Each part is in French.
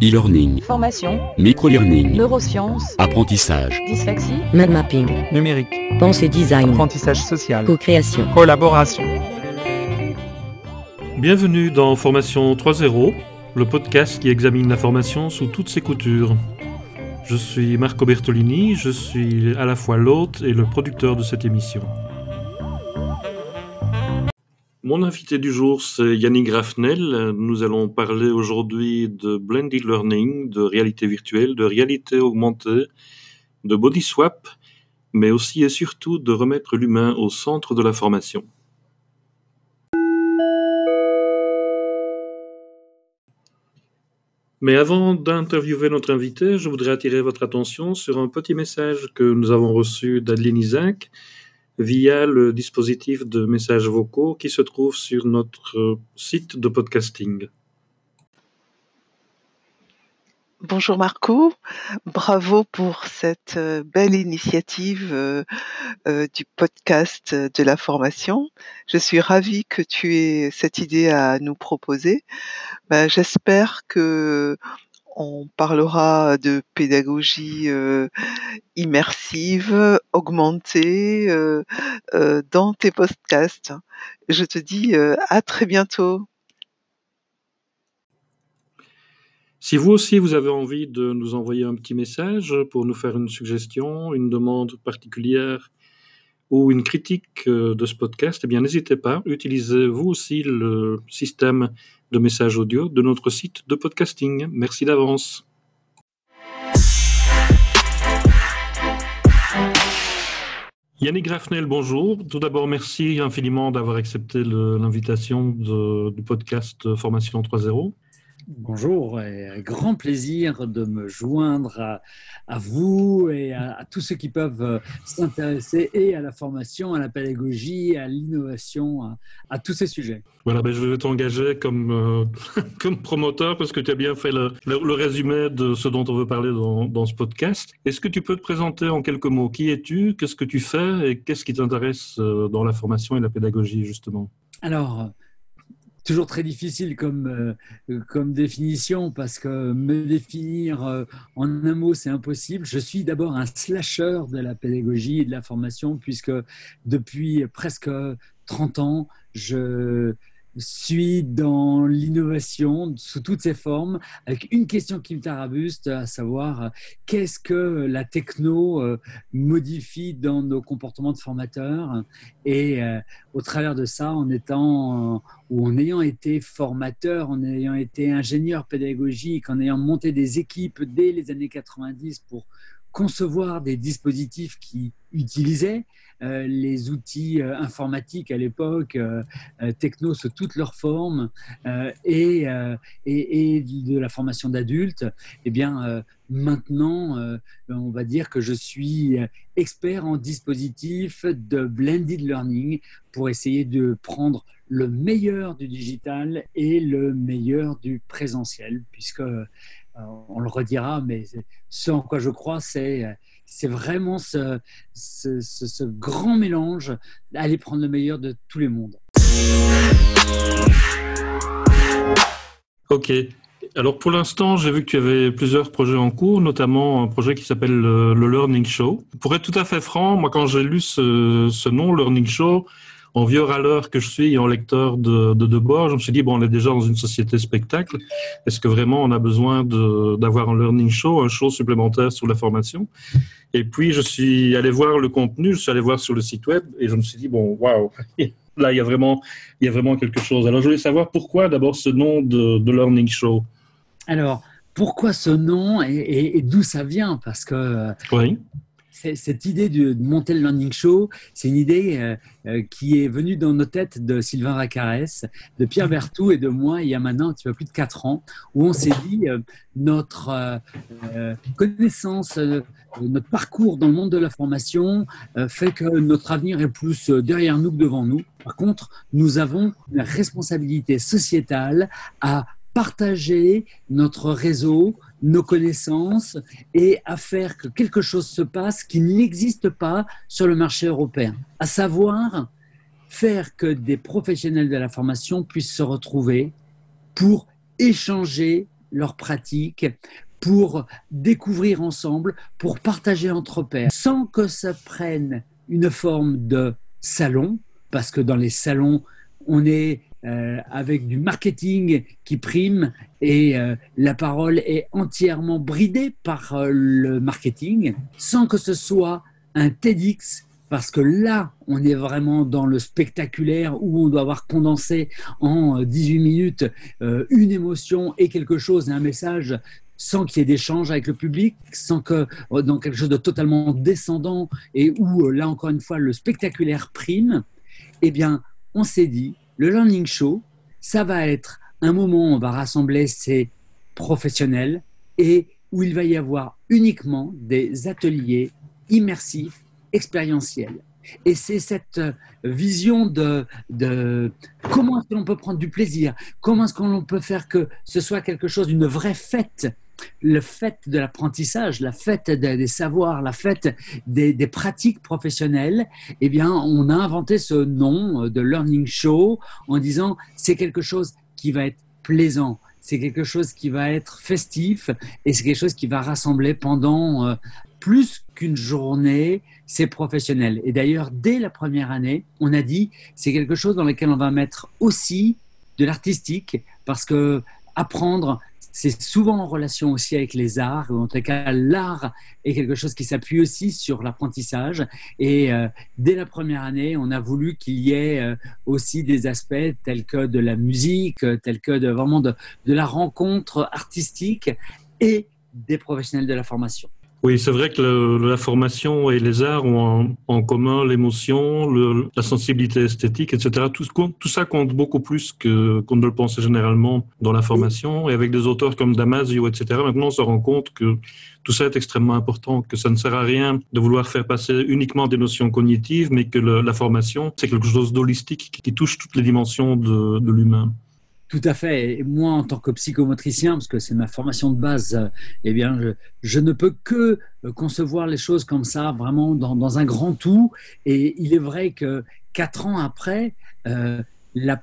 e-learning, Formation, micro-learning, neurosciences, apprentissage, dyslexie, Mind mapping, numérique, pensée design, apprentissage social, co-création. collaboration. Bienvenue dans Formation 3.0, le podcast qui examine la formation sous toutes ses coutures. Je suis Marco Bertolini, je suis à la fois l'hôte et le producteur de cette émission. Mon invité du jour, c'est Yannick Grafnel. Nous allons parler aujourd'hui de blended learning, de réalité virtuelle, de réalité augmentée, de body swap, mais aussi et surtout de remettre l'humain au centre de la formation. Mais avant d'interviewer notre invité, je voudrais attirer votre attention sur un petit message que nous avons reçu d'Adeline Isaac via le dispositif de messages vocaux qui se trouve sur notre site de podcasting. Bonjour Marco, bravo pour cette euh, belle initiative euh, euh, du podcast de la formation. Je suis ravie que tu aies cette idée à nous proposer. Ben, J'espère que on parlera de pédagogie euh, immersive, augmentée euh, euh, dans tes podcasts. Je te dis à très bientôt. Si vous aussi vous avez envie de nous envoyer un petit message pour nous faire une suggestion, une demande particulière ou une critique euh, de ce podcast, eh bien n'hésitez pas, utilisez vous aussi le système de messages audio de notre site de podcasting. Merci d'avance. Yannick Grafnel, bonjour. Tout d'abord, merci infiniment d'avoir accepté l'invitation du podcast Formation 3.0. Bonjour, et un grand plaisir de me joindre à, à vous et à, à tous ceux qui peuvent euh, s'intéresser et à la formation, à la pédagogie, à l'innovation, à, à tous ces sujets. Voilà, ben je vais t'engager comme, euh, comme promoteur parce que tu as bien fait le, le- le résumé de ce dont on veut parler dans, dans ce podcast. Est-ce que tu peux te présenter en quelques mots? Qui es-tu? Qu'est-ce que tu fais? Et qu'est-ce qui t'intéresse euh, dans la formation et la pédagogie, justement? Alors, toujours très difficile comme, euh, comme définition parce que me définir euh, en un mot, c'est impossible. Je suis d'abord un slasher de la pédagogie et de la formation puisque depuis presque 30 ans, je suis dans l'innovation sous toutes ses formes avec une question qui me tarabuste, à savoir euh, qu'est-ce que la techno euh, modifie dans nos comportements de formateurs? Et euh, au travers de ça, en étant ou en ayant été formateur, en ayant été ingénieur pédagogique, en ayant monté des équipes dès les années 90 pour concevoir des dispositifs qui utilisaient euh, les outils euh, informatiques à l'époque, euh, euh, techno sous toutes leurs formes, euh, et, et, et de la formation d'adultes, eh bien maintenant, on va dire que je suis expert en dispositifs de blended learning pour essayer de prendre le meilleur du digital et le meilleur du présentiel, puisque on le redira, mais ce en quoi je crois, c'est c'est vraiment ce, ce, ce, grand mélange d'aller prendre le meilleur de tous les mondes. Ok. Alors pour l'instant, j'ai vu que tu avais plusieurs projets en cours, notamment un projet qui s'appelle le, le Learning Show. Pour être tout à fait franc, moi quand j'ai lu ce nom, Learning Show, en vieux râleur que je suis et en lecteur de, de Debord, je me suis dit, bon, on est déjà dans une société spectacle. Est-ce que vraiment on a besoin d'avoir un learning show, un show supplémentaire sur la formation? Et puis, je suis allé voir le contenu, je suis allé voir sur le site web et je me suis dit, bon, waouh, là, il y a vraiment, il y a vraiment quelque chose. Alors, je voulais savoir pourquoi d'abord ce nom de, de learning show? Alors, pourquoi ce nom et, et- et d'où ça vient? Parce que euh, Oui. Cette idée de, monter le Learning Show, c'est une idée euh, euh, qui est venue dans nos têtes de Sylvain Vacarès, de Pierre Berthou et de moi il y a maintenant un petit peu plus de quatre ans, où on s'est dit euh, notre connaissance, notre parcours dans le monde de la formation fait que notre avenir est plus derrière nous que devant nous. Par contre, nous avons une responsabilité sociétale à partager notre réseau, nos connaissances et à faire que quelque chose se passe qui n'existe pas sur le marché européen, à savoir faire que des professionnels de la formation puissent se retrouver pour échanger leurs pratiques, pour découvrir ensemble, pour partager entre pairs, sans que ça prenne une forme de salon, parce que dans les salons, on est euh, avec du marketing qui prime et euh, la parole est entièrement bridée par euh, le marketing, sans que ce soit un TEDx parce que là, on est vraiment dans le spectaculaire où on doit avoir condensé en 18 minutes une émotion et quelque chose, un message sans qu'il y ait d'échange avec le public, sans que dans quelque chose de totalement descendant et où là encore une fois le spectaculaire prime, eh bien, on s'est dit, le learning show, ça va être un moment où on va rassembler ces professionnels et où il va y avoir uniquement des ateliers immersifs expérientiel. Et c'est cette euh, vision de, de comment est-ce que l'on peut prendre du plaisir, comment est-ce qu'on peut faire que ce soit quelque chose d'une vraie fête, le fait de l'apprentissage, la fête des, savoirs, la fête des, pratiques professionnelles, eh bien, on a inventé ce nom de Learning Show en disant c'est quelque chose qui va être plaisant, c'est quelque chose qui va être festif et c'est quelque chose qui va rassembler pendant euh, plus qu'une journée, c'est professionnel. Et d'ailleurs, dès la première année, on a dit, c'est quelque chose dans lequel on va mettre aussi de l'artistique, parce que apprendre, c'est souvent en relation aussi avec les arts, en tout cas l'art est quelque chose qui s'appuie aussi sur l'apprentissage. Et euh, dès la première année, on a voulu qu'il y ait euh, aussi des aspects tels que de la musique, tels que de, vraiment de la rencontre artistique et des professionnels de la formation. Oui, c'est vrai que la formation et les arts ont en, commun l'émotion, la sensibilité esthétique, etc. Tout, ça compte beaucoup plus qu'on ne le pensait généralement dans la formation. Et avec des auteurs comme Damasio, etc., maintenant on se rend compte que tout ça est extrêmement important, que ça ne sert à rien de vouloir faire passer uniquement des notions cognitives, mais que la formation, c'est quelque chose d'holistique qui touche toutes les dimensions de l'humain. Tout à fait. Moi, en tant que psychomotricien, parce que c'est ma formation de base, euh, eh bien, je, ne peux que euh, concevoir les choses comme ça, vraiment dans, un grand tout. Et il est vrai que quatre ans après, euh, la,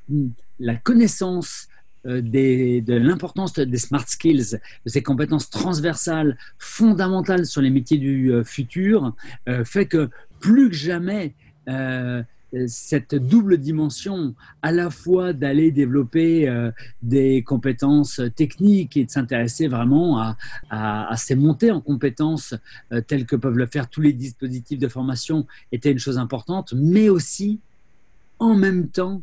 connaissance de l'importance des smart skills, de ces compétences transversales fondamentales sur les métiers du futur, fait que plus que jamais, cette double dimension, à la fois d'aller développer euh, des compétences techniques et de s'intéresser vraiment à, ces montées en compétences euh, telles que peuvent le faire tous les dispositifs de formation, était une chose importante, mais aussi en même temps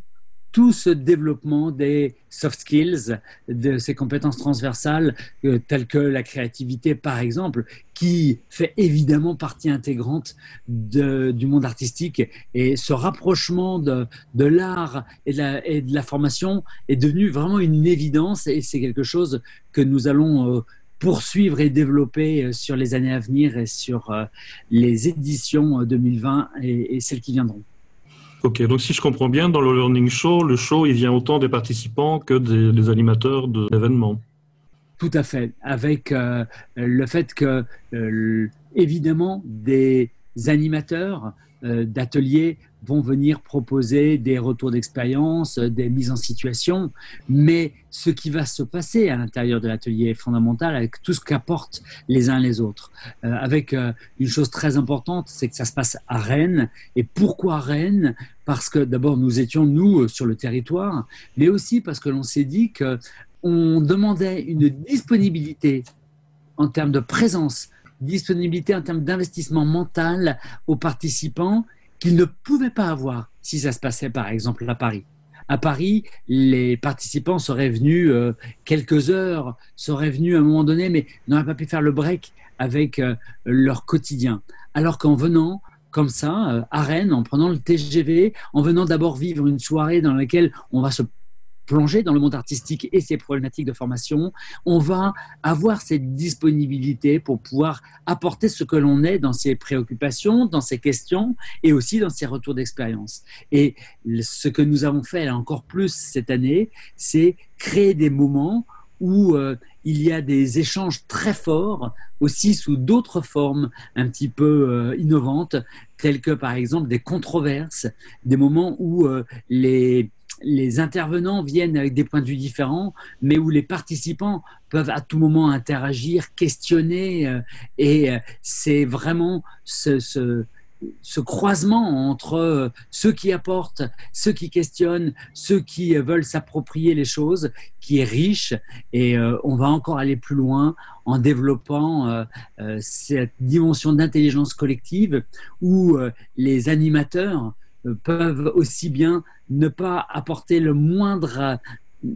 tout ce développement des soft skills, de ces compétences transversales euh, telles que la créativité par exemple, qui fait évidemment partie intégrante du monde artistique et ce rapprochement de, l'art et, de la formation est devenu vraiment une évidence et c'est quelque chose que nous allons euh, poursuivre et développer euh, sur les années à venir et sur les éditions 2020 et celles qui viendront. Ok, donc si je comprends bien, dans le Learning Show, le show, il vient autant des participants que des, animateurs de l'événement. Tout à fait, avec euh, le fait que, euh, évidemment, des animateurs euh, d'ateliers vont venir proposer des retours d'expérience, des mises en situation, mais ce qui va se passer à l'intérieur de l'atelier est fondamental avec tout ce qu'apportent les uns les autres. Euh, avec euh, une chose très importante, c'est que ça se passe à Rennes. Et pourquoi Rennes? Parce que d'abord nous étions nous sur le territoire, mais aussi parce que l'on s'est dit que on demandait une disponibilité en termes de présence, disponibilité en termes d'investissement mental aux participants qu'ils ne pouvaient pas avoir si ça se passait par exemple à Paris. À Paris, les participants seraient venus euh, quelques heures, seraient venus à un moment donné, mais n'auraient pas pu faire le break avec euh, leur quotidien. Alors qu'en venant comme ça, euh, à Rennes, en prenant le TGV, en venant d'abord vivre une soirée dans laquelle on va se plonger dans le monde artistique et ses problématiques de formation, on va avoir cette disponibilité pour pouvoir apporter ce que l'on est dans ses préoccupations, dans ses questions et aussi dans ses retours d'expérience. Et ce que nous avons fait encore plus cette année, c'est créer des moments où euh, il y a des échanges très forts, aussi sous d'autres formes un petit peu euh, innovantes, telles que par exemple des controverses, des moments où euh, les les intervenants viennent avec des points de vue différents, mais où les participants peuvent à tout moment interagir, questionner, euh, et euh, c'est vraiment ce, ce, croisement entre euh, ceux qui apportent, ceux qui questionnent, ceux qui veulent s'approprier les choses, qui est riche, et on va encore aller plus loin en développant cette dimension d'intelligence collective où les animateurs peuvent aussi bien ne pas apporter le moindre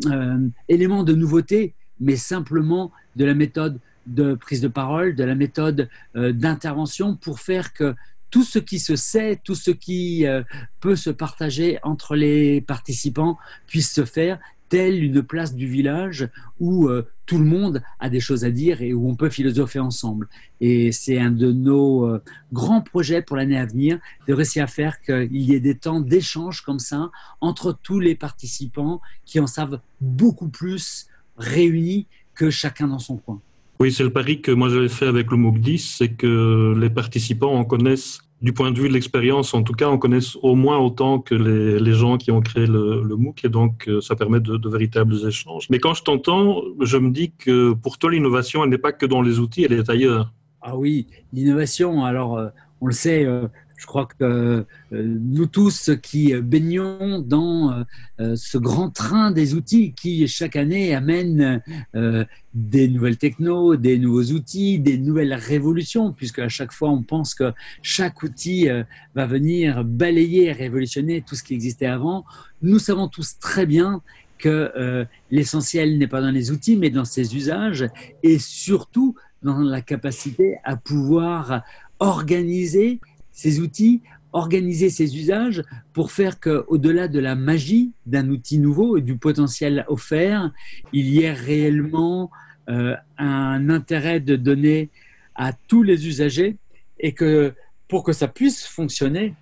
euh, élément de nouveauté, mais simplement de la méthode de prise de parole, de la méthode euh, d'intervention pour faire que tout ce qui se sait, tout ce qui euh, peut se partager entre les participants puisse se faire telle une place du village où euh, tout le monde a des choses à dire et où on peut philosopher ensemble. Et c'est un de nos euh, grands projets pour l'année à venir, de réussir à faire qu'il y ait des temps d'échange comme ça entre tous les participants qui en savent beaucoup plus réunis que chacun dans son coin. Oui, c'est le pari que moi j'avais fait avec le MOOC 10, c'est que les participants en connaissent du point de vue de l'expérience, en tout cas, on connaît au moins autant que les, gens qui ont créé le, MOOC et donc euh, ça permet de, véritables échanges. Mais quand je t'entends, je me dis que pour toi, l'innovation, elle n'est pas que dans les outils, elle est ailleurs. Ah oui, l'innovation, alors euh, on le sait, euh, je crois que euh, nous tous qui baignons dans euh, ce grand train des outils qui chaque année amène euh, des nouvelles technos, des nouveaux outils, des nouvelles révolutions, puisque à chaque fois on pense que chaque outil va venir balayer révolutionner tout ce qui existait avant. Nous savons tous très bien que l'essentiel n'est pas dans les outils, mais dans ses usages et surtout dans la capacité à pouvoir organiser ces outils, organiser ces usages pour faire qu'au-delà de la magie d'un outil nouveau et du potentiel offert, il y ait réellement euh, un intérêt de donner à tous les usagers et que pour que ça puisse fonctionner,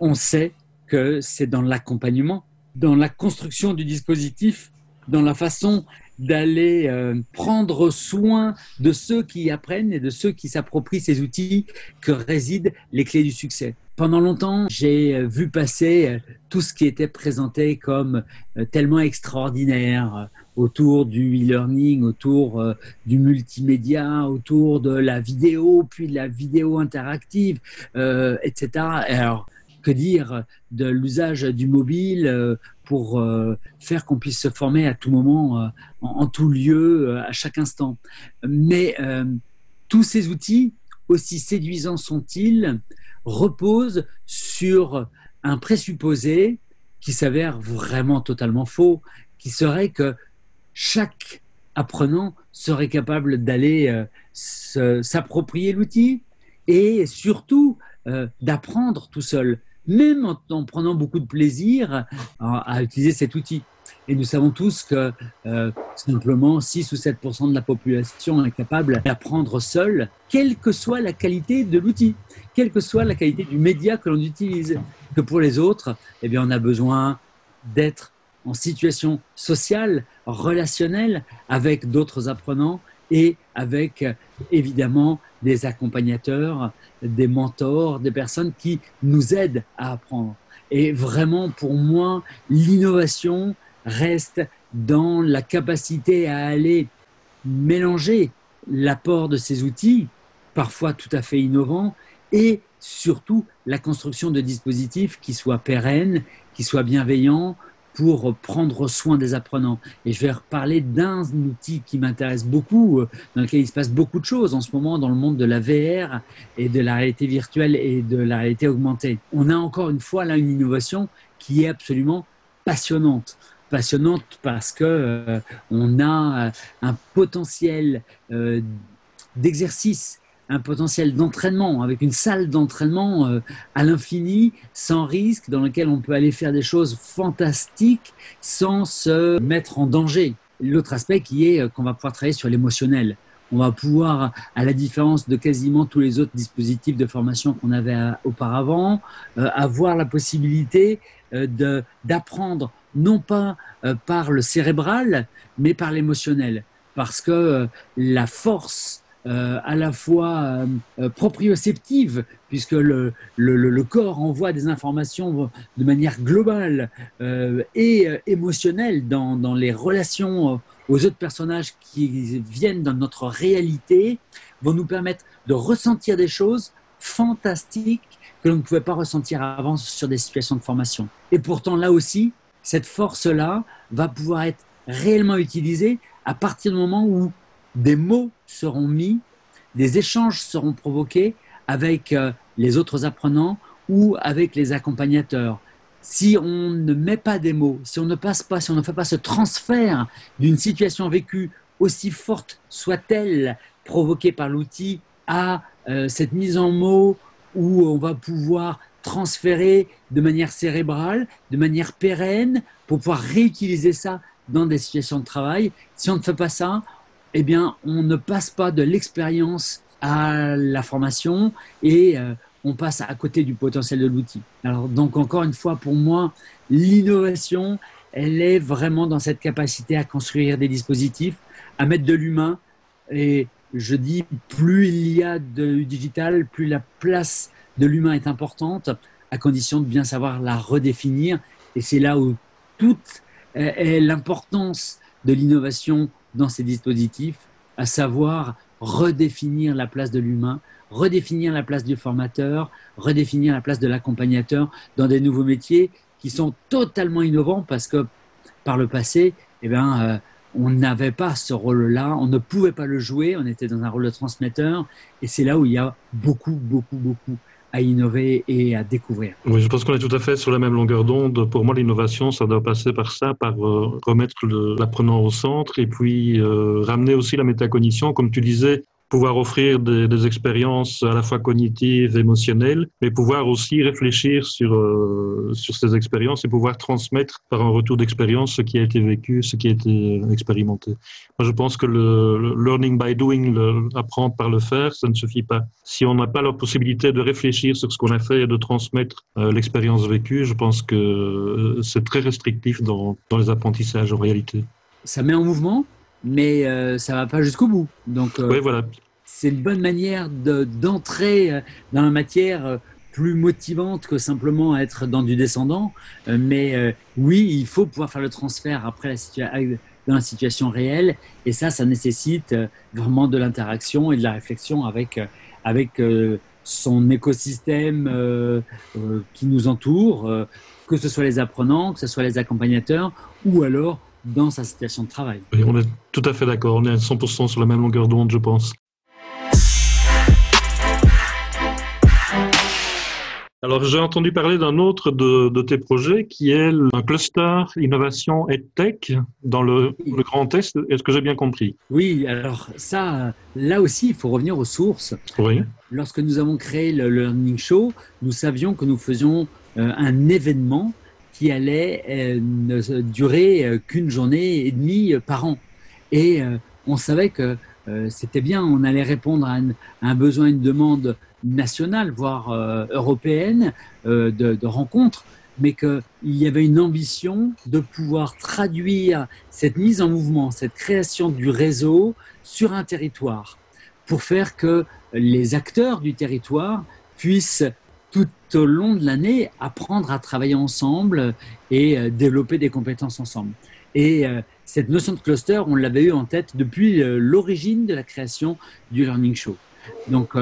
on sait que c'est dans l'accompagnement, dans la construction du dispositif, dans la façon d'aller euh, prendre soin de ceux qui apprennent et de ceux qui s'approprient ces outils que résident les clés du succès. Pendant longtemps, j'ai euh, vu passer euh, tout ce qui était présenté comme tellement extraordinaire autour du e-learning, autour du multimédia, autour de la vidéo, puis de la vidéo interactive, etc. Alors, que dire de l'usage du mobile euh, pour euh, faire qu'on puisse se former à tout moment, euh, en, tout lieu, à chaque instant. Mais tous ces outils, aussi séduisants sont-ils, reposent sur un présupposé qui s'avère vraiment totalement faux, qui serait que chaque apprenant serait capable d'aller s'approprier l'outil et surtout d'apprendre tout seul même en, prenant beaucoup de plaisir à, utiliser cet outil. Et nous savons tous que euh, simplement 6 ou 7% de la population est capable d'apprendre seul, quelle que soit la qualité de l'outil, quelle que soit la qualité du média que l'on utilise. Que pour les autres, eh bien, on a besoin d'être en situation sociale, relationnelle avec d'autres apprenants et avec évidemment des accompagnateurs, des mentors, des personnes qui nous aident à apprendre. Et vraiment, pour moi, l'innovation reste dans la capacité à aller mélanger l'apport de ces outils, parfois tout à fait innovants, et surtout la construction de dispositifs qui soient pérennes, qui soient bienveillants, pour prendre soin des apprenants. Et je vais reparler d'un outil qui m'intéresse beaucoup, euh, dans lequel il se passe beaucoup de choses en ce moment dans le monde de la VR et de la réalité virtuelle et de la réalité augmentée. On a encore une fois là une innovation qui est absolument passionnante passionnante parce que euh, on a euh, un potentiel d'exercice un potentiel d'entraînement, avec une salle d'entraînement euh, à l'infini, sans risque, dans lequel on peut aller faire des choses fantastiques sans se mettre en danger. L'autre aspect qui est euh, qu'on va pouvoir travailler sur l'émotionnel. On va pouvoir, à la différence de quasiment tous les autres dispositifs de formation qu'on avait euh, auparavant, avoir la possibilité d'apprendre non pas par le cérébral, mais par l'émotionnel. Parce que la force à la fois proprioceptive, puisque le, le, corps envoie des informations de manière globale et émotionnelle dans, dans, les relations aux autres personnages qui viennent dans notre réalité, vont nous permettre de ressentir des choses fantastiques que l'on ne pouvait pas ressentir avant sur des situations de formation. Et pourtant, là aussi, cette force-là va pouvoir être réellement utilisée à partir du moment où des mots seront mis, des échanges seront provoqués avec euh, les autres apprenants ou avec les accompagnateurs. Si on ne met pas des mots, si on ne passe pas, si on ne fait pas ce transfert d'une situation vécue aussi forte soit-elle provoquée par l'outil à euh, cette mise en mots où on va pouvoir transférer de manière cérébrale, de manière pérenne, pour pouvoir réutiliser ça dans des situations de travail. Si on ne fait pas ça, eh bien, on ne passe pas de l'expérience à la formation et euh, on passe à côté du potentiel de l'outil. Alors, donc, encore une fois, pour moi, l'innovation, elle est vraiment dans cette capacité à construire des dispositifs, à mettre de l'humain. Et je dis, plus il y a de digital, plus la place de l'humain est importante, à condition de bien savoir la redéfinir. Et c'est là où toute est l'importance de l'innovation dans ces dispositifs, à savoir redéfinir la place de l'humain, redéfinir la place du formateur, redéfinir la place de l'accompagnateur dans des nouveaux métiers qui sont totalement innovants parce que par le passé, eh bien, euh, on n'avait pas ce rôle-là, on ne pouvait pas le jouer, on était dans un rôle de transmetteur, et c'est là où il y a beaucoup, beaucoup, beaucoup à innover et à découvrir. Oui, je pense qu'on est tout à fait sur la même longueur d'onde. Pour moi, l'innovation, ça doit passer par ça, par euh, remettre l'apprenant au centre et puis euh, ramener aussi la métacognition. Comme tu disais, pouvoir offrir des, expériences à la fois cognitives, émotionnelles, mais pouvoir aussi réfléchir sur, euh, sur ces expériences et pouvoir transmettre par un retour d'expérience ce qui a été vécu, ce qui a été expérimenté. Moi, je pense que le, learning by doing, le, apprendre par le faire, ça ne suffit pas. Si on n'a pas la possibilité de réfléchir sur ce qu'on a fait et de transmettre euh, l'expérience vécue, je pense que euh, c'est très restrictif dans, dans les apprentissages en réalité. Ça met en mouvement? Mais euh, ça va pas jusqu'au bout. Donc, euh, voilà. c'est une bonne manière d'entrer euh, dans la matière plus motivante que simplement être dans du descendant. mais oui, il faut pouvoir faire le transfert après la dans la situation réelle. Et ça, ça nécessite vraiment de l'interaction et de la réflexion avec, avec son écosystème qui nous entoure, que ce soit les apprenants, que ce soit les accompagnateurs, ou alors dans sa situation de travail. on est tout à fait d'accord, on est à 100% sur la même longueur d'onde, je pense. Alors, j'ai entendu parler d'un autre de, tes projets qui est un cluster innovation et tech dans le, le Grand Est. Est-ce que j'ai bien compris? Oui, alors ça, là aussi, il faut revenir aux sources. Oui. Lorsque nous avons créé le Learning Show, nous savions que nous faisions euh, un événement qui allait euh, ne durer euh, qu'une journée et demie euh, par an. Et on savait que c'était bien, on allait répondre à un, besoin, une demande nationale, voire européenne de, de rencontres, mais qu'il y avait une ambition de pouvoir traduire cette mise en mouvement, cette création du réseau sur un territoire, pour faire que les acteurs du territoire puissent tout au long de l'année apprendre à travailler ensemble et euh, développer des compétences ensemble. Et euh, cette notion de cluster, on l'avait eu en tête depuis euh, l'origine de la création du Learning Show. Donc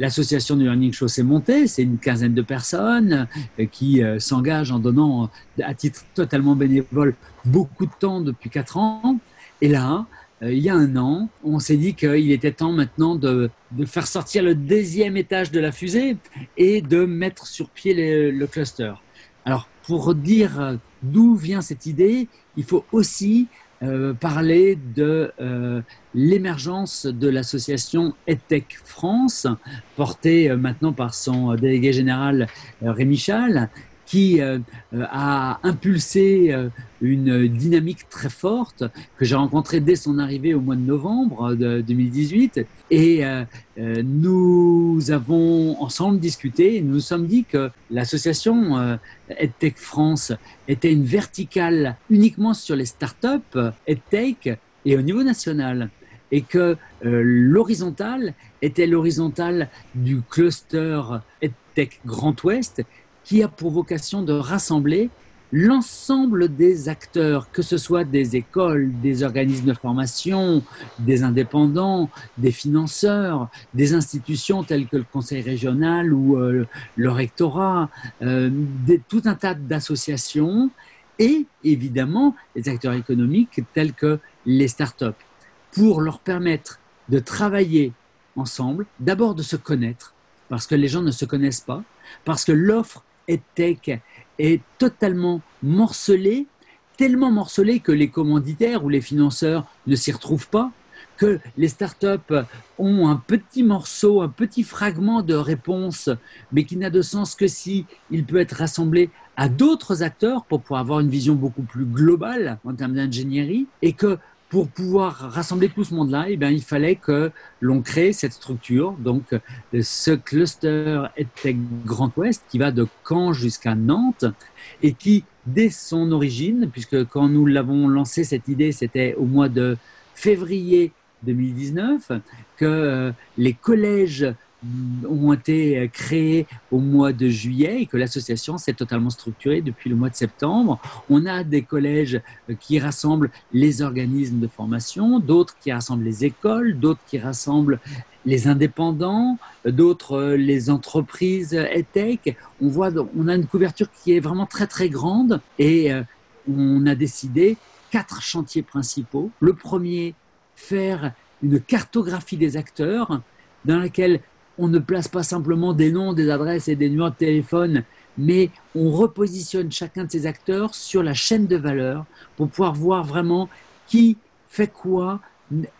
l'association du Learning Show s'est montée, c'est une quinzaine de personnes qui s'engagent en donnant à titre totalement bénévole beaucoup de temps depuis quatre ans. Et là, euh, il y a un an, on s'est dit qu'il était temps maintenant de, faire sortir le deuxième étage de la fusée et de mettre sur pied le, cluster. Alors, pour dire euh, d'où vient cette idée, il faut aussi euh, parler de l'émergence de l'association EdTech France, portée maintenant par son délégué général Rémi Chal, qui euh, euh, a impulsé euh, une dynamique très forte que j'ai rencontrée dès son arrivée au mois de novembre de 2018. Et nous avons ensemble discuté nous nous sommes dit que l'association EdTech France était une verticale uniquement sur les startups EdTech et au niveau national et que l'horizontale était l'horizontale du cluster EdTech Grand Ouest qui a pour vocation de rassembler l'ensemble des acteurs, que ce soit des écoles, des organismes de formation, des indépendants, des financeurs, des institutions telles que le conseil régional ou euh, le rectorat, euh, tout un tas d'associations et évidemment les acteurs économiques tels que les startups, pour leur permettre de travailler ensemble, d'abord de se connaître, parce que les gens ne se connaissent pas, parce que l'offre EdTech est totalement morcelé, tellement morcelé que les commanditaires ou les financeurs ne s'y retrouvent pas, que les startups ont un petit morceau, un petit fragment de réponse, mais qui n'a de sens que si il peut être rassemblé à d'autres acteurs pour pouvoir avoir une vision beaucoup plus globale en termes d'ingénierie, et que pour pouvoir rassembler tout ce monde-là, eh bien, il fallait que l'on crée cette structure, donc ce cluster EdTech Grand Ouest qui va de Caen jusqu'à Nantes et qui, dès son origine, puisque quand nous l'avons lancé cette idée, c'était au mois de février 2019, que euh, les collèges ont été créés au mois de juillet et que l'association s'est totalement structurée depuis le mois de septembre. On a des collèges qui rassemblent les organismes de formation, d'autres qui rassemblent les écoles, d'autres qui rassemblent les indépendants, d'autres les entreprises EdTech. On voit, on a une couverture qui est vraiment très très grande et euh, on a décidé quatre chantiers principaux. Le premier, faire une cartographie des acteurs dans laquelle on ne place pas simplement des noms, des adresses et des numéros de téléphone, mais on repositionne chacun de ces acteurs sur la chaîne de valeur pour pouvoir voir vraiment qui fait quoi,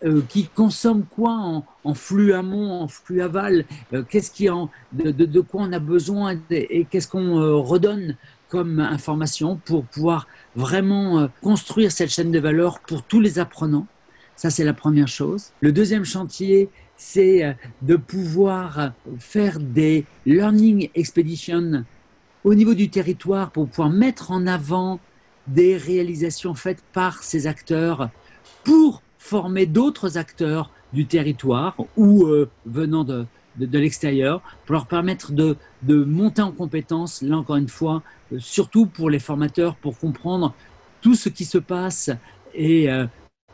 euh, qui consomme quoi en, flux amont, en flux aval, euh, qu'est-ce qui en, de, quoi on a besoin et, qu'est-ce qu'on euh, redonne comme information pour pouvoir vraiment construire cette chaîne de valeur pour tous les apprenants. Ça, c'est la première chose. Le deuxième chantier, c'est euh, de pouvoir faire des learning expeditions au niveau du territoire pour pouvoir mettre en avant des réalisations faites par ces acteurs pour former d'autres acteurs du territoire ou euh, venant de, de, l'extérieur pour leur permettre de, de, monter en compétences, là encore une fois, euh, surtout pour les formateurs, pour comprendre tout ce qui se passe et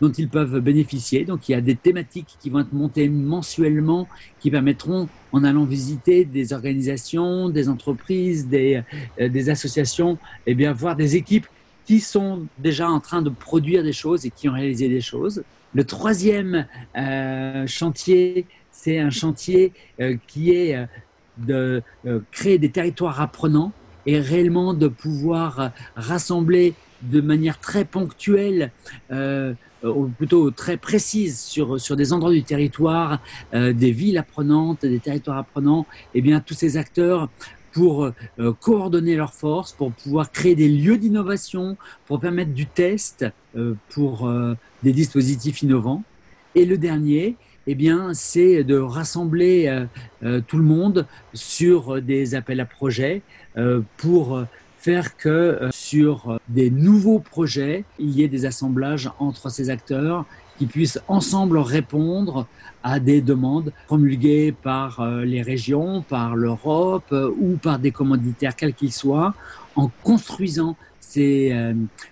dont ils peuvent bénéficier. Donc il y a des thématiques qui vont être montées mensuellement, qui permettront, en allant visiter des organisations, des entreprises, des, euh, des associations, et eh bien voir des équipes qui sont déjà en train de produire des choses et qui ont réalisé des choses. Le troisième euh, chantier, c'est un chantier euh, qui est de créer des territoires apprenants et réellement de pouvoir rassembler de manière très ponctuelle euh, ou plutôt très précise sur, sur des endroits du territoire, euh, des villes apprenantes, des territoires apprenants, et eh bien tous ces acteurs pour euh, coordonner leurs forces, pour pouvoir créer des lieux d'innovation, pour permettre du test pour des dispositifs innovants. Et le dernier, eh bien, c'est de rassembler tout le monde sur des appels à projets pour faire que euh, sur euh, des nouveaux projets, il y ait des assemblages entre ces acteurs qui puissent ensemble répondre à des demandes promulguées par euh, les régions, par l'Europe ou par des commanditaires quels qu'ils soient, en construisant ces,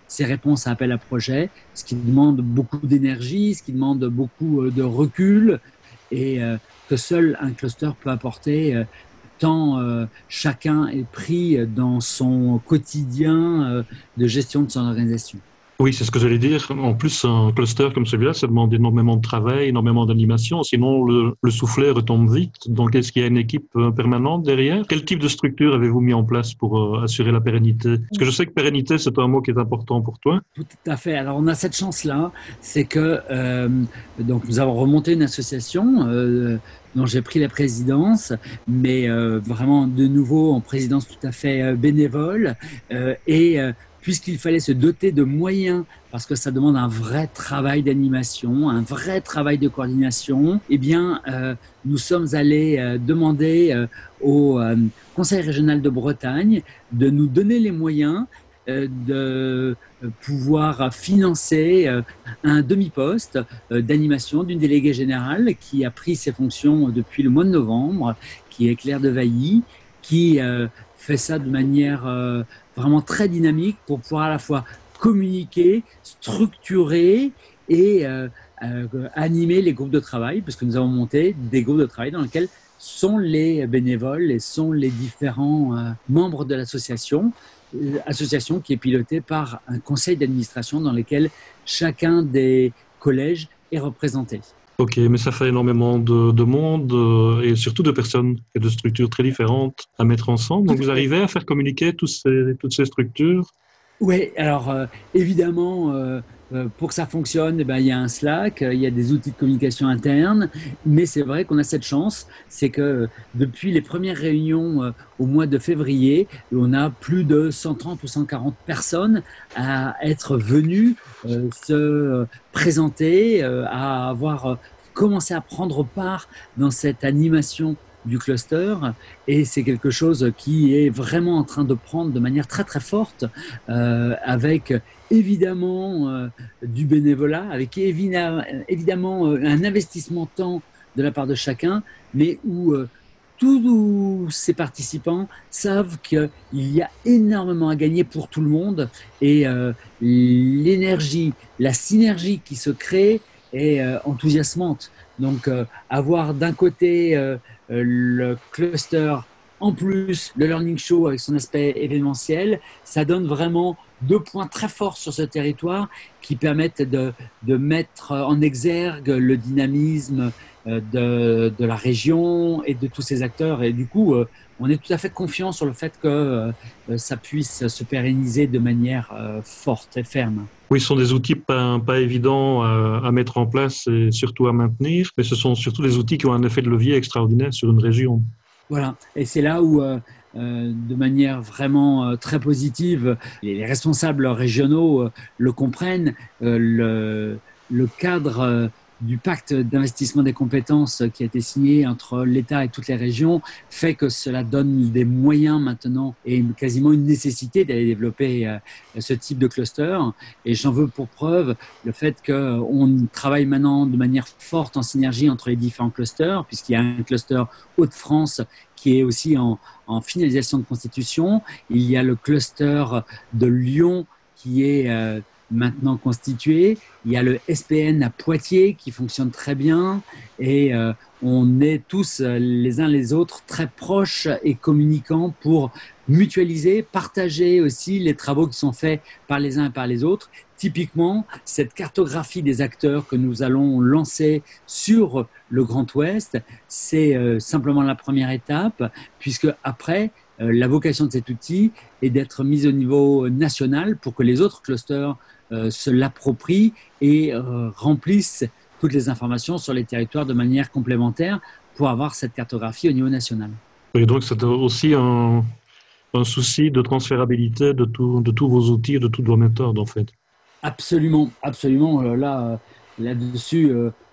ces, réponses à appel à projet, ce qui demande beaucoup d'énergie, ce qui demande beaucoup de recul et que seul un cluster peut apporter euh, chacun est pris dans son quotidien euh, de gestion de son organisation. Oui, c'est ce que j'allais dire. En plus, un cluster comme celui-là, ça demande énormément de travail, énormément d'animation. Sinon, le, le, soufflet retombe vite. Donc, est-ce qu'il y a une équipe euh, permanente derrière? Quel type de structure avez-vous mis en place pour assurer la pérennité? Parce que je sais que pérennité, c'est un mot qui est important pour toi. Tout à fait. Alors, on a cette chance-là, c'est que donc nous avons remonté une association dont j'ai pris la présidence, mais euh, vraiment de nouveau en présidence tout à fait euh, bénévole. Euh, et puisqu'il fallait se doter de moyens, parce que ça demande un vrai travail d'animation, un vrai travail de coordination, eh bien, nous sommes allés demander au Conseil régional de Bretagne de nous donner les moyens de pouvoir financer un demi-poste d'animation d'une déléguée générale qui a pris ses fonctions depuis le mois de novembre, qui est Claire de Vailly, qui fait ça de manière vraiment très dynamique pour pouvoir à la fois communiquer, structurer et animer les groupes de travail, parce que nous avons monté des groupes de travail dans lesquels sont les bénévoles et sont les différents euh, membres de l'association, euh, association qui est pilotée par un conseil d'administration dans lequel chacun des collèges est représenté. Ok, mais ça fait énormément de, monde euh, et surtout de personnes et de structures très différentes à mettre ensemble. Donc vous arrivez à faire communiquer toutes ces structures Oui, alors évidemment, euh, pour que ça fonctionne, eh ben, il y a un Slack, euh, il y a des outils de communication interne, mais c'est vrai qu'on a cette chance, c'est que depuis les premières réunions euh, au mois de février, on a plus de 130 ou 140 personnes à être venues se présenter, à avoir commencé à prendre part dans cette animation du cluster et c'est quelque chose qui est vraiment en train de prendre de manière très très forte avec évidemment euh, du bénévolat, avec évidemment euh, un investissement temps de la part de chacun, mais où euh, tous ces participants savent qu'il y a énormément à gagner pour tout le monde et l'énergie, la synergie qui se crée est enthousiasmante. Donc avoir d'un côté le cluster en plus le Learning Show avec son aspect événementiel, ça donne vraiment deux points très forts sur ce territoire qui permettent de, de mettre en exergue le dynamisme euh, de, de, la région et de tous ces acteurs. Et du coup, euh, on est tout à fait confiant sur le fait que euh, ça puisse se pérenniser de manière forte et ferme. Oui, ce sont des outils pas, évidents à, mettre en place et surtout à maintenir, mais ce sont surtout des outils qui ont un effet de levier extraordinaire sur une région. Voilà, et c'est là où euh, de manière vraiment euh, très positive. Les responsables régionaux euh, le comprennent. le cadre du pacte d'investissement des compétences qui a été signé entre l'État et toutes les régions fait que cela donne des moyens maintenant et quasiment une nécessité d'aller développer euh, ce type de cluster. Et j'en veux pour preuve le fait qu'on travaille maintenant de manière forte en synergie entre les différents clusters, puisqu'il y a un cluster Hauts-de-France qui est aussi en, en finalisation de constitution. Il y a le cluster de Lyon qui est euh, maintenant constitué. Il y a le SPN à Poitiers qui fonctionne très bien et euh, on est tous euh, les uns les autres très proches et communicants pour mutualiser, partager aussi les travaux qui sont faits par les uns et par les autres. Typiquement, cette cartographie des acteurs que nous allons lancer sur le Grand Ouest, c'est euh, simplement la première étape, puisque après, la vocation de cet outil est d'être mise au niveau national pour que les autres clusters se l'approprient et euh, remplissent toutes les informations sur les territoires de manière complémentaire pour avoir cette cartographie au niveau national. Et donc c'est aussi un, souci de transférabilité de, de tous vos outils, de toutes vos méthodes en fait. Absolument, absolument. Euh, là, là-dessus,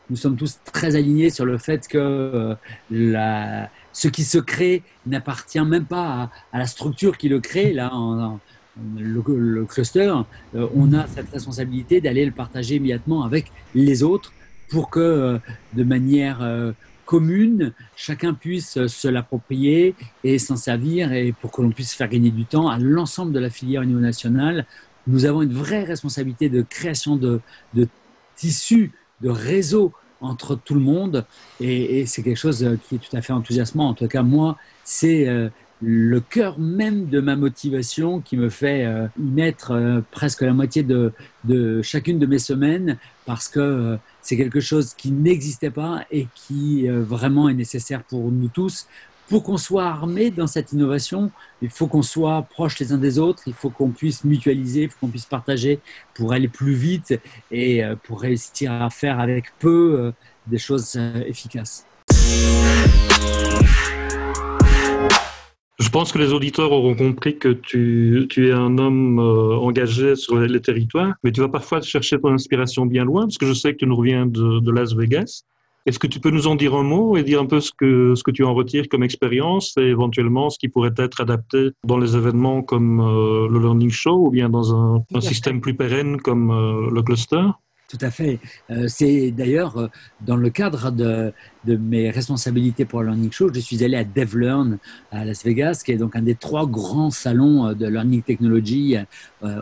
nous sommes tous très alignés sur le fait que la, ce qui se crée n'appartient même pas à, la structure qui le crée. Là, en, le, cluster, euh, on a cette responsabilité d'aller le partager immédiatement avec les autres pour que euh, de manière euh, commune, chacun puisse se l'approprier et s'en servir et pour que l'on puisse faire gagner du temps à l'ensemble de la filière au niveau national. Nous avons une vraie responsabilité de création de, tissus, de réseaux entre tout le monde et, et c'est quelque chose qui est tout à fait enthousiasmant. En tout cas, moi, c'est le cœur même de ma motivation qui me fait euh, y mettre euh, presque la moitié de, chacune de mes semaines parce que euh, c'est quelque chose qui n'existait pas et qui vraiment est nécessaire pour nous tous. Pour qu'on soit armé dans cette innovation, il faut qu'on soit proche les uns des autres, il faut qu'on puisse mutualiser, il faut qu'on puisse partager pour aller plus vite et pour réussir à faire avec peu des choses efficaces. Je pense que les auditeurs auront compris que tu, es un homme euh, engagé sur les, territoires, mais tu vas parfois chercher ton inspiration bien loin, parce que je sais que tu nous reviens de, Las Vegas. Est-ce que tu peux nous en dire un mot et dire un peu ce que, ce que tu en retires comme expérience et éventuellement ce qui pourrait être adapté dans les événements comme euh, le Learning Show ou bien dans un, un système plus pérenne comme euh, le cluster? Tout à fait. Euh, c'est d'ailleurs euh, dans le cadre de, mes responsabilités pour le Learning Show, je suis allé à DevLearn à Las Vegas, qui est donc un des trois grands salons euh, de Learning Technology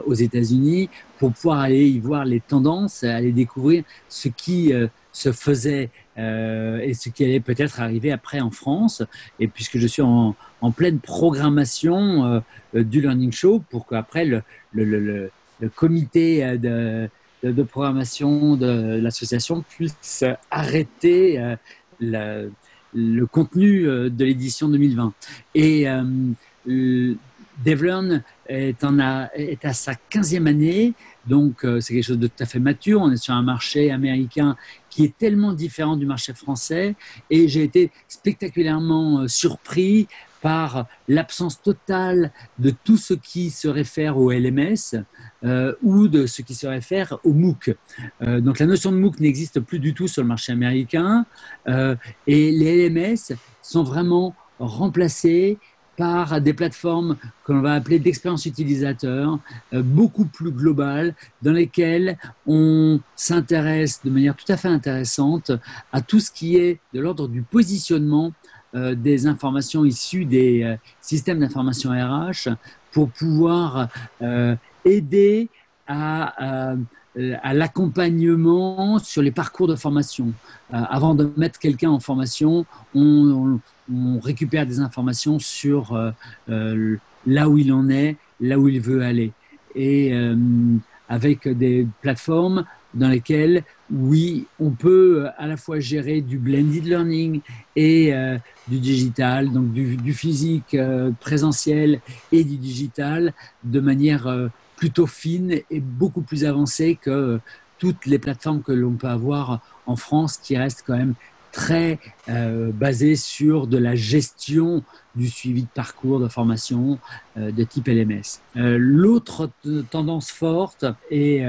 aux États-Unis, pour pouvoir aller y voir les tendances, aller découvrir ce qui se faisait et ce qui allait peut-être arriver après en France. Et puisque je suis en, pleine programmation du Learning Show, pour qu'après le, le, le comité de de, programmation de l'association puisse arrêter euh, le contenu euh, de l'édition 2020. Et euh, DevLearn est, en est à sa 15e année, donc c'est quelque chose de tout à fait mature. On est sur un marché américain qui est tellement différent du marché français et j'ai été spectaculairement surpris par l'absence totale de tout ce qui se réfère au LMS euh, ou de ce qui se réfère au MOOC. Euh, donc la notion de MOOC n'existe plus du tout sur le marché américain euh, et les LMS sont vraiment remplacés par des plateformes que l'on va appeler d'expérience utilisateur, beaucoup plus globales, dans lesquelles on s'intéresse de manière tout à fait intéressante à tout ce qui est de l'ordre du positionnement euh, des informations issues des euh, systèmes d'information RH pour pouvoir euh, aider à, à l'accompagnement sur les parcours de formation. avant de mettre quelqu'un en formation, on, récupère des informations sur là où il en est, là où il veut aller. Et avec des plateformes dans lesquelles, oui, on peut à la fois gérer du blended learning et euh, du digital, donc du, physique euh, présentiel et du digital de manière euh, plutôt fine et beaucoup plus avancée que toutes les plateformes que l'on peut avoir en France qui restent quand même très basées sur de la gestion du suivi de parcours de formation de type LMS. L'autre tendance forte est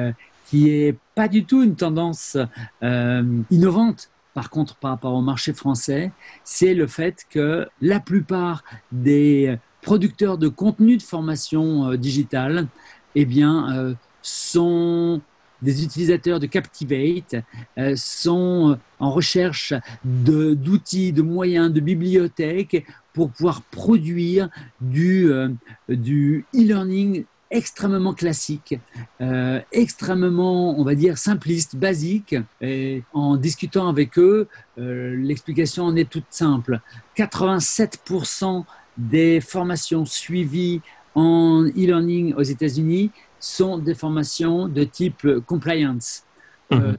qui est pas du tout une tendance euh, innovante. Par contre, par rapport au marché français, c'est le fait que la plupart des producteurs de contenu de formation euh, digitale, eh bien, euh, sont des utilisateurs de Captivate, sont en recherche d'outils, de, moyens, de bibliothèques pour pouvoir produire du, du e-learning extrêmement classique, euh, extrêmement, on va dire, simpliste, basique. Et en discutant avec eux, euh, l'explication en est toute simple. 87% des formations suivies en e-learning aux États-Unis sont des formations de type compliance, euh,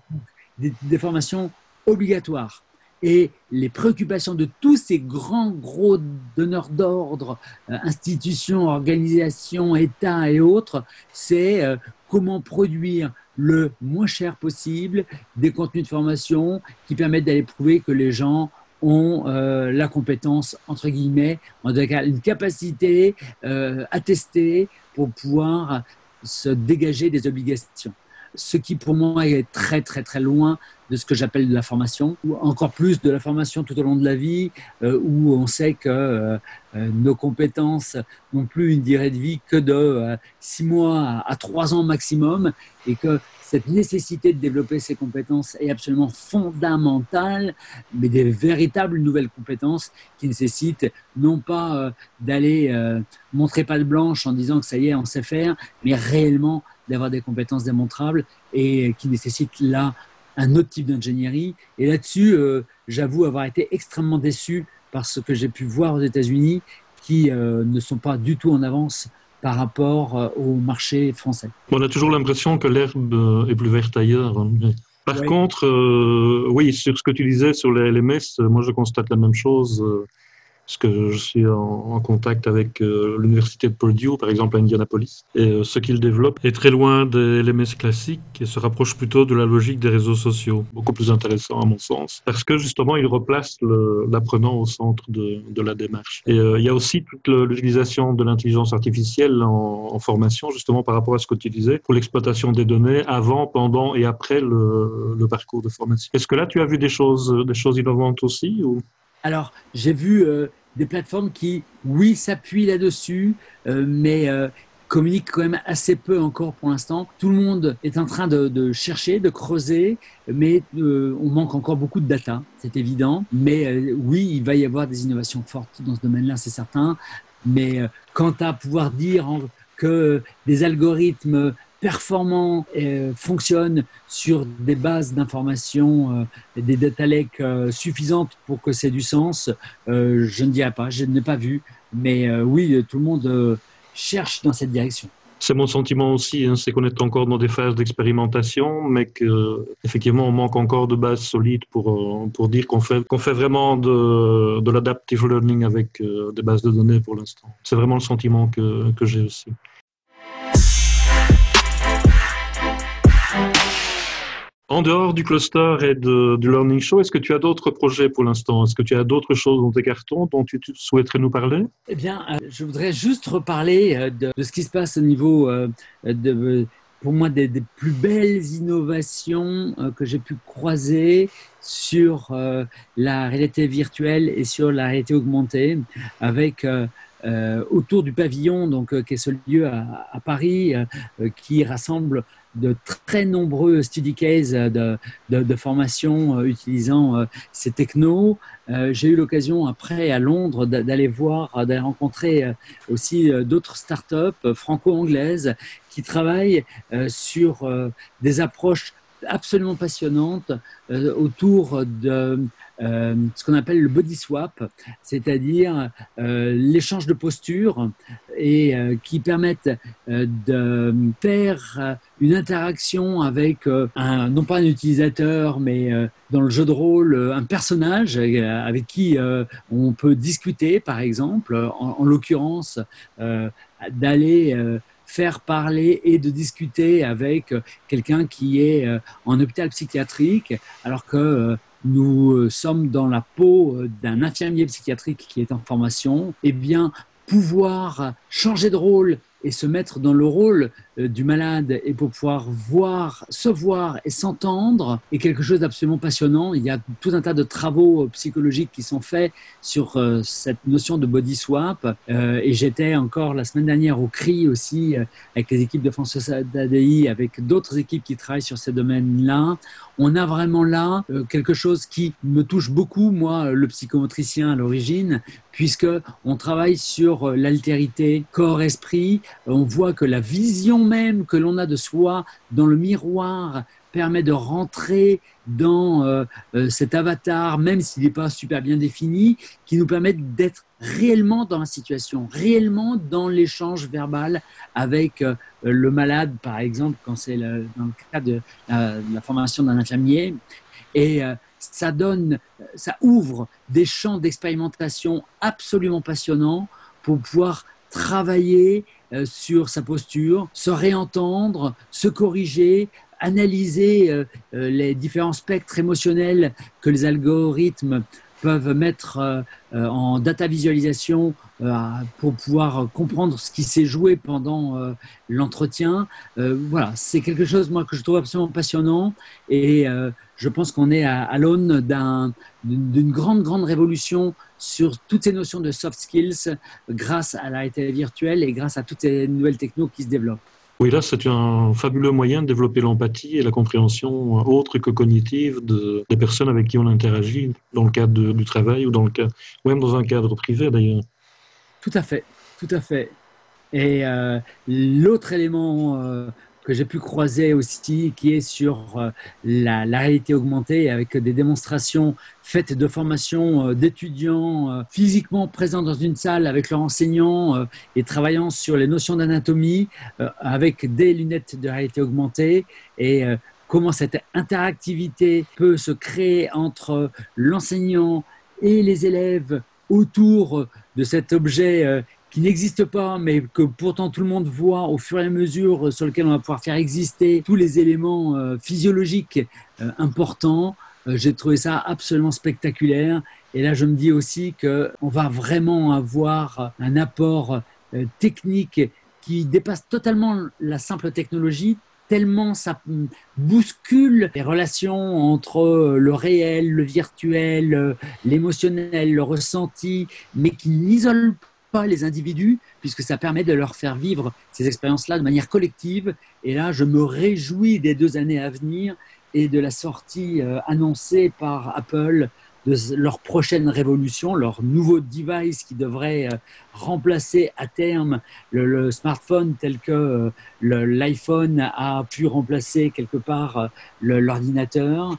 mmh. des formations obligatoires et les préoccupations de tous ces grands gros donneurs d'ordre, euh, institutions, organisations, États et autres, c'est euh, comment produire le moins cher possible des contenus de formation qui permettent d'aller prouver que les gens ont euh, la compétence, entre guillemets, en tout une capacité à tester pour pouvoir se dégager des obligations ce qui pour moi est très très très loin de ce que j'appelle de la formation, ou encore plus de la formation tout au long de la vie, euh, où on sait que euh, euh, nos compétences n'ont plus une durée de vie que de six mois à trois ans maximum, et que cette nécessité de développer ces compétences est absolument fondamentale, mais des véritables nouvelles compétences qui nécessitent non pas d'aller montrer pas de blanche en disant que ça y est, on sait faire, mais réellement d'avoir des compétences démontrables et qui nécessitent là un autre type d'ingénierie. Et là-dessus, euh, j'avoue avoir été extrêmement déçu par ce que j'ai pu voir aux États-Unis, qui euh, ne sont pas du tout en avance par rapport euh, au marché français. On a toujours l'impression que l'herbe est plus verte ailleurs. Hein. Par contre, oui, sur ce que tu disais sur les LMS, moi je constate la même chose parce que je suis en, contact avec euh, l'université de Purdue, par exemple à Indianapolis. Et ce qu'ils développent est très loin des LMS classiques et se rapproche plutôt de la logique des réseaux sociaux, beaucoup plus intéressant à mon sens, parce que justement ils replacent l'apprenant au centre de, de, la démarche. Et il y a aussi toute l'utilisation de l'intelligence artificielle en, en, formation, justement par rapport à ce que tu disais, pour l'exploitation des données avant, pendant et après le, le parcours de formation. Est-ce que là tu as vu des choses, des choses innovantes aussi ou? Alors, j'ai vu euh, des plateformes qui, oui, s'appuient là-dessus, euh, mais euh, communiquent quand même assez peu encore pour l'instant. Tout le monde est en train de, chercher, de creuser, mais on manque encore beaucoup de data, c'est évident. Mais oui, il va y avoir des innovations fortes dans ce domaine-là, c'est certain. Mais quant à pouvoir dire que des algorithmes performant et fonctionne sur des bases d'informations, euh, des data lakes euh, suffisantes pour que c'est du sens, euh, je ne dirais pas, je ne l'ai pas vu, mais oui, tout le monde cherche dans cette direction. C'est mon sentiment aussi, hein, c'est qu'on est encore dans des phases d'expérimentation, mais qu'effectivement on manque encore de bases solides pour, pour dire qu'on fait, fait vraiment de, de l'adaptive learning avec des bases de données pour l'instant. C'est vraiment le sentiment que, que j'ai aussi. En dehors du cluster et du Learning Show, est-ce que tu as d'autres projets pour l'instant? Est-ce que tu as d'autres choses dans tes cartons dont tu, souhaiterais nous parler? Eh bien, euh, je voudrais juste reparler euh, de, ce qui se passe au niveau euh, pour moi, des, plus belles innovations que j'ai pu croiser sur la réalité virtuelle et sur la réalité augmentée, avec autour du pavillon, donc qui est ce lieu à Paris, qui rassemble de très nombreux study cases de, de, formation euh, utilisant euh, ces technos. Euh, j'ai eu l'occasion après à Londres d'aller voir, d'aller rencontrer aussi d'autres startups franco-anglaises qui travaillent sur des approches absolument passionnantes autour de euh, ce qu'on appelle le body swap, c'est-à-dire euh, l'échange de postures et euh, qui permettent de faire une interaction avec un, non pas un utilisateur, mais dans le jeu de rôle, un personnage avec qui on peut discuter, par exemple, en, en l'occurrence, d'aller faire parler et de discuter avec quelqu'un qui est en hôpital psychiatrique, alors que nous euh, sommes dans la peau euh, d'un infirmier psychiatrique qui est en formation, eh bien, pouvoir changer de rôle et se mettre dans le rôle euh, du malade et pour pouvoir voir, se voir et s'entendre est quelque chose d'absolument passionnant. Il y a tout un tas de travaux euh, psychologiques qui sont faits sur euh, cette notion de body swap. et j'étais encore la semaine dernière au CRI aussi avec les équipes de France ADI, avec d'autres équipes qui travaillent sur ces domaines-là. On a vraiment là quelque chose qui me touche beaucoup, moi, le psychomotricien à l'origine, puisque on travaille sur l'altérité corps-esprit. On voit que la vision même que l'on a de soi dans le miroir permet de rentrer dans euh, euh, cet avatar, même s'il n'est pas super bien défini, qui nous permet d'être réellement dans la situation, réellement dans l'échange verbal avec euh, le malade, par exemple, quand c'est dans le cas de la formation d'un infirmier. Et ça donne, ça ouvre des champs d'expérimentation absolument passionnants pour pouvoir travailler sur sa posture, se réentendre, se corriger, analyser euh, euh, les différents spectres émotionnels que les algorithmes peuvent mettre en data visualisation pour pouvoir comprendre ce qui s'est joué pendant l'entretien. voilà, c'est quelque chose moi que je trouve absolument passionnant et je pense qu'on est à, l'aune d'une grande, grande révolution sur toutes ces notions de soft skills grâce à la réalité virtuelle et grâce à toutes ces nouvelles technos qui se développent. Oui, là, c'est un fabuleux moyen de développer l'empathie et la compréhension autre que cognitive des personnes avec qui on interagit dans le cadre du travail ou dans le cadre, même dans un cadre privé d'ailleurs. Tout à fait, tout à fait. Et euh, l'autre élément euh, que j'ai pu croiser aussi, qui est sur euh, la, réalité augmentée, avec des démonstrations faites de formation euh, d'étudiants euh, physiquement présents dans une salle avec leurs enseignants et travaillant sur les notions d'anatomie avec des lunettes de réalité augmentée. Et comment cette interactivité peut se créer entre l'enseignant et les élèves autour de cet objet qui n'existe pas, mais que pourtant tout le monde voit au fur et à mesure sur lequel on va pouvoir faire exister tous les éléments physiologiques importants. J'ai trouvé ça absolument spectaculaire. Et là, je me dis aussi qu'on va vraiment avoir un apport technique qui dépasse totalement la simple technologie, tellement ça bouscule les relations entre le réel, le virtuel, l'émotionnel, le ressenti, mais qui n'isole pas les individus, puisque ça permet de leur faire vivre ces expériences-là de manière collective. Et là, je me réjouis des deux années à venir et de la sortie euh, annoncée par Apple de leur prochaine révolution, leur nouveau device qui devrait euh, remplacer à terme le, smartphone tel que euh, l'iPhone a pu remplacer quelque part l'ordinateur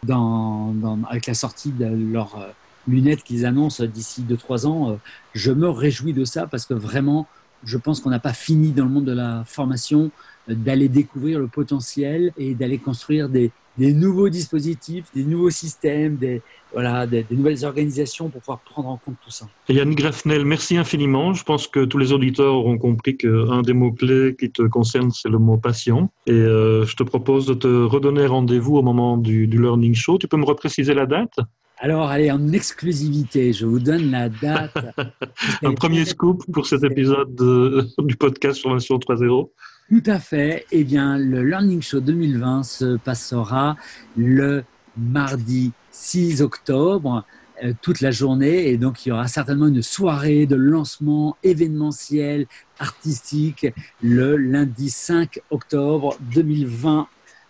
avec la sortie de leurs lunettes qu'ils annoncent d'ici 2-3 ans. Je me réjouis de ça parce que vraiment, je pense qu'on n'a pas fini dans le monde de la formation d'aller découvrir le potentiel et d'aller construire des, nouveaux dispositifs, des nouveaux systèmes, des, voilà, des, nouvelles organisations pour pouvoir prendre en compte tout ça. Yannick Grafnel, merci infiniment. Je pense que tous les auditeurs auront compris qu'un des mots-clés qui te concerne, c'est le mot patient. Et euh, je te propose de te redonner rendez-vous au moment du, Learning Show. Tu peux me repréciser la date? Alors, allez, en exclusivité, je vous donne la date. Un premier scoop pour cet épisode du podcast Formation 3.0. Tout à fait. Eh bien, le Learning Show 2020 se passera le mardi 6 octobre euh, toute la journée et donc il y aura certainement une soirée de lancement événementiel artistique le lundi 5 octobre 2020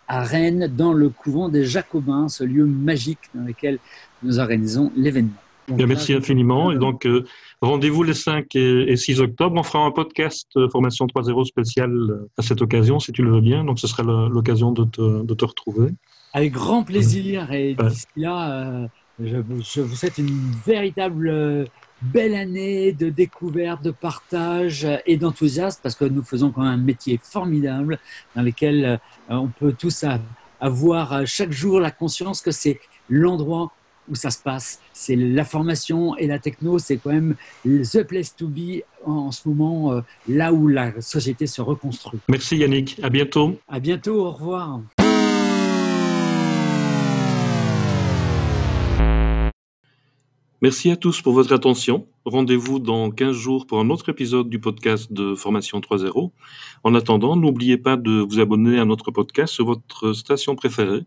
à Rennes dans le couvent des Jacobins, ce lieu magique dans lequel nous organisons l'événement. merci infiniment. Et donc, euh, rendez-vous les 5 et, 6 octobre. On fera un podcast euh, Formation 3.0 spécial à cette occasion, si tu le veux bien. Donc, ce sera l'occasion de te, de te retrouver. Avec grand plaisir. Et d'ici là, euh, je, vous souhaite une véritable euh, belle année de découverte, de partage et d'enthousiasme parce que nous faisons quand même un métier formidable dans lequel euh, on peut tous avoir chaque jour la conscience que c'est l'endroit où ça se passe. C'est la formation et la techno, c'est quand même the place to be en ce moment, là où la société se reconstruit. Merci Yannick, à bientôt. À bientôt, au revoir. Merci à tous pour votre attention. Rendez-vous dans 15 jours pour un autre épisode du podcast de Formation 3.0. En attendant, n'oubliez pas de vous abonner à notre podcast sur votre station préférée,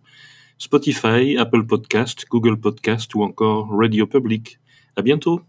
Spotify, Apple Podcast, Google Podcast ou encore Radio Public. À bientôt!